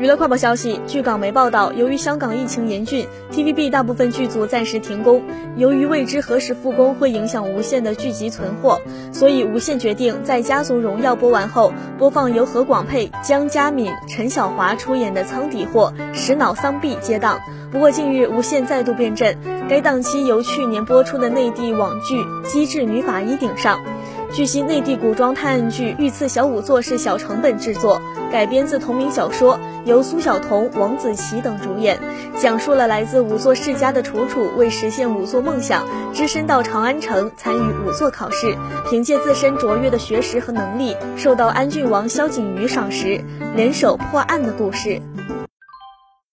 娱乐快报消息，据港媒报道，由于香港疫情严峻，TVB 大部分剧组暂时停工。由于未知何时复工会影响无线的剧集存货，所以无线决定在《家族荣耀》播完后，播放由何广沛、江嘉敏、陈晓华出演的《仓底货》《石脑丧臂》接档。不过近日无线再度变阵，该档期由去年播出的内地网剧《机智女法医》顶上。据悉，内地古装探案剧《御赐小仵作》是小成本制作，改编自同名小说，由苏晓彤、王子奇等主演，讲述了来自仵作世家的楚楚为实现仵作梦想，只身到长安城参与仵作考试，凭借自身卓越的学识和能力，受到安郡王萧景瑜赏识，联手破案的故事。